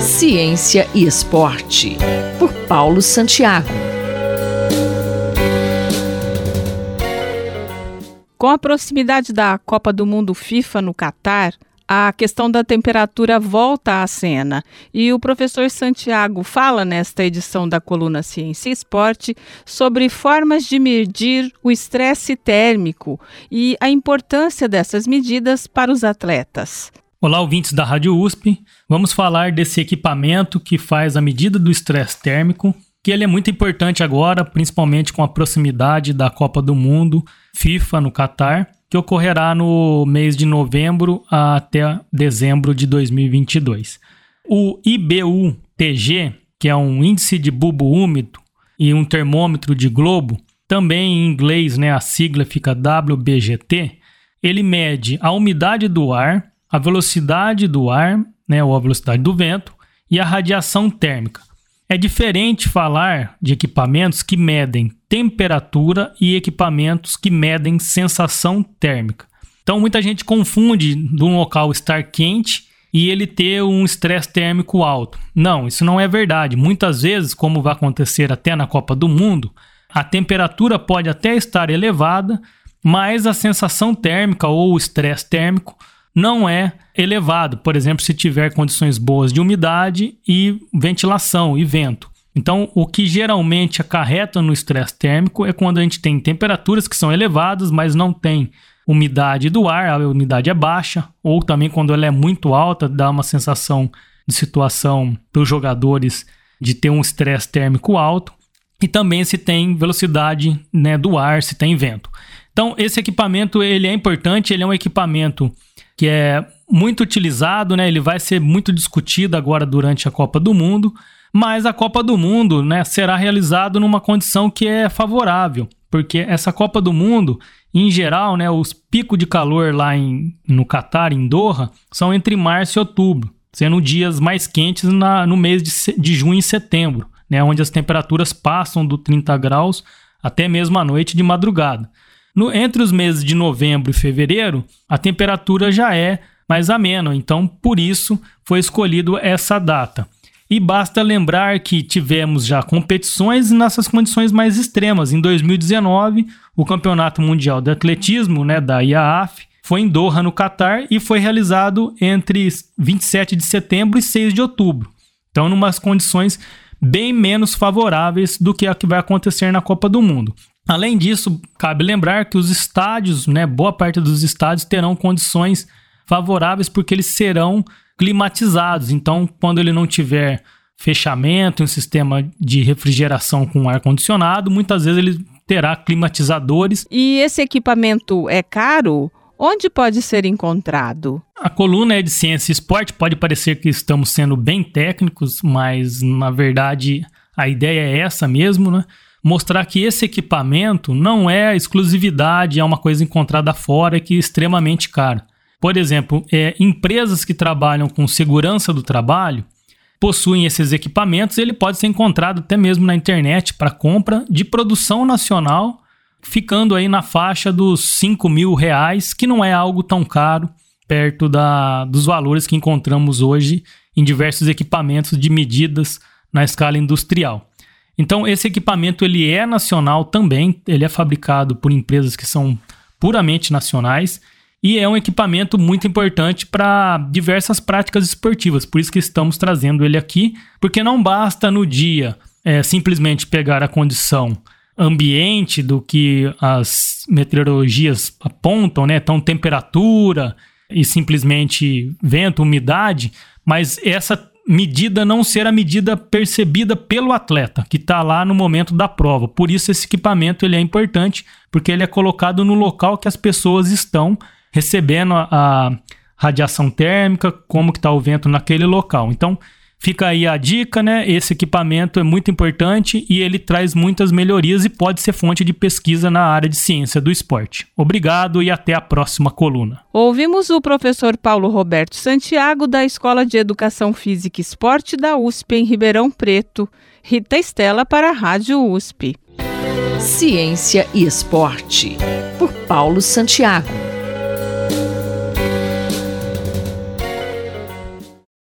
Ciência e Esporte, por Paulo Santiago. Com a proximidade da Copa do Mundo FIFA no Catar, a questão da temperatura volta à cena. E o professor Santiago fala nesta edição da coluna Ciência e Esporte sobre formas de medir o estresse térmico e a importância dessas medidas para os atletas. Olá, ouvintes da Rádio USP. Vamos falar desse equipamento que faz a medida do estresse térmico, que ele é muito importante agora, principalmente com a proximidade da Copa do Mundo, FIFA no Catar que ocorrerá no mês de novembro até dezembro de 2022. O IBU-TG, que é um índice de bulbo úmido e um termômetro de globo, também em inglês né, a sigla fica WBGT, ele mede a umidade do ar, a velocidade do ar, né, ou a velocidade do vento, e a radiação térmica. É diferente falar de equipamentos que medem temperatura e equipamentos que medem sensação térmica. Então muita gente confunde de um local estar quente e ele ter um estresse térmico alto. Não, isso não é verdade. Muitas vezes, como vai acontecer até na Copa do Mundo, a temperatura pode até estar elevada, mas a sensação térmica ou o estresse térmico não é elevado. Por exemplo, se tiver condições boas de umidade e ventilação e vento. Então, o que geralmente acarreta no estresse térmico é quando a gente tem temperaturas que são elevadas, mas não tem umidade do ar, a umidade é baixa, ou também quando ela é muito alta, dá uma sensação de situação para os jogadores de ter um estresse térmico alto, e também se tem velocidade né, do ar, se tem vento. Então, esse equipamento ele é importante, ele é um equipamento que é muito utilizado, né? Ele vai ser muito discutido agora durante a Copa do Mundo, mas a Copa do Mundo, né, será realizado numa condição que é favorável, porque essa Copa do Mundo, em geral, né, os picos de calor lá em, no Catar, em Doha, são entre março e outubro, sendo dias mais quentes na, no mês de, de junho e setembro, né, onde as temperaturas passam do 30 graus até mesmo à noite de madrugada. No, entre os meses de novembro e fevereiro, a temperatura já é mais amena, então por isso foi escolhido essa data. E basta lembrar que tivemos já competições nessas condições mais extremas. Em 2019, o Campeonato Mundial de Atletismo, né, da IAAF, foi em Doha, no Catar, e foi realizado entre 27 de setembro e 6 de outubro. Então, em umas condições bem menos favoráveis do que a que vai acontecer na Copa do Mundo. Além disso, cabe lembrar que os estádios, né, boa parte dos estádios terão condições favoráveis porque eles serão climatizados. Então, quando ele não tiver fechamento, um sistema de refrigeração com ar condicionado, muitas vezes ele terá climatizadores. E esse equipamento é caro? Onde pode ser encontrado? A coluna é de ciência e esporte, pode parecer que estamos sendo bem técnicos, mas na verdade a ideia é essa mesmo, né? Mostrar que esse equipamento não é exclusividade, é uma coisa encontrada fora que é extremamente cara. Por exemplo, é, empresas que trabalham com segurança do trabalho possuem esses equipamentos, ele pode ser encontrado até mesmo na internet para compra de produção nacional, ficando aí na faixa dos 5 mil reais, que não é algo tão caro perto da, dos valores que encontramos hoje em diversos equipamentos de medidas na escala industrial. Então esse equipamento ele é nacional também, ele é fabricado por empresas que são puramente nacionais e é um equipamento muito importante para diversas práticas esportivas. Por isso que estamos trazendo ele aqui, porque não basta no dia é, simplesmente pegar a condição ambiente do que as meteorologias apontam, né? Então temperatura e simplesmente vento, umidade, mas essa medida não ser a medida percebida pelo atleta que está lá no momento da prova. Por isso esse equipamento ele é importante, porque ele é colocado no local que as pessoas estão recebendo a, a radiação térmica, como que está o vento naquele local. Então Fica aí a dica, né? Esse equipamento é muito importante e ele traz muitas melhorias e pode ser fonte de pesquisa na área de ciência do esporte. Obrigado e até a próxima coluna. Ouvimos o professor Paulo Roberto Santiago, da Escola de Educação Física e Esporte da USP em Ribeirão Preto. Rita Estela para a Rádio USP. Ciência e Esporte, por Paulo Santiago.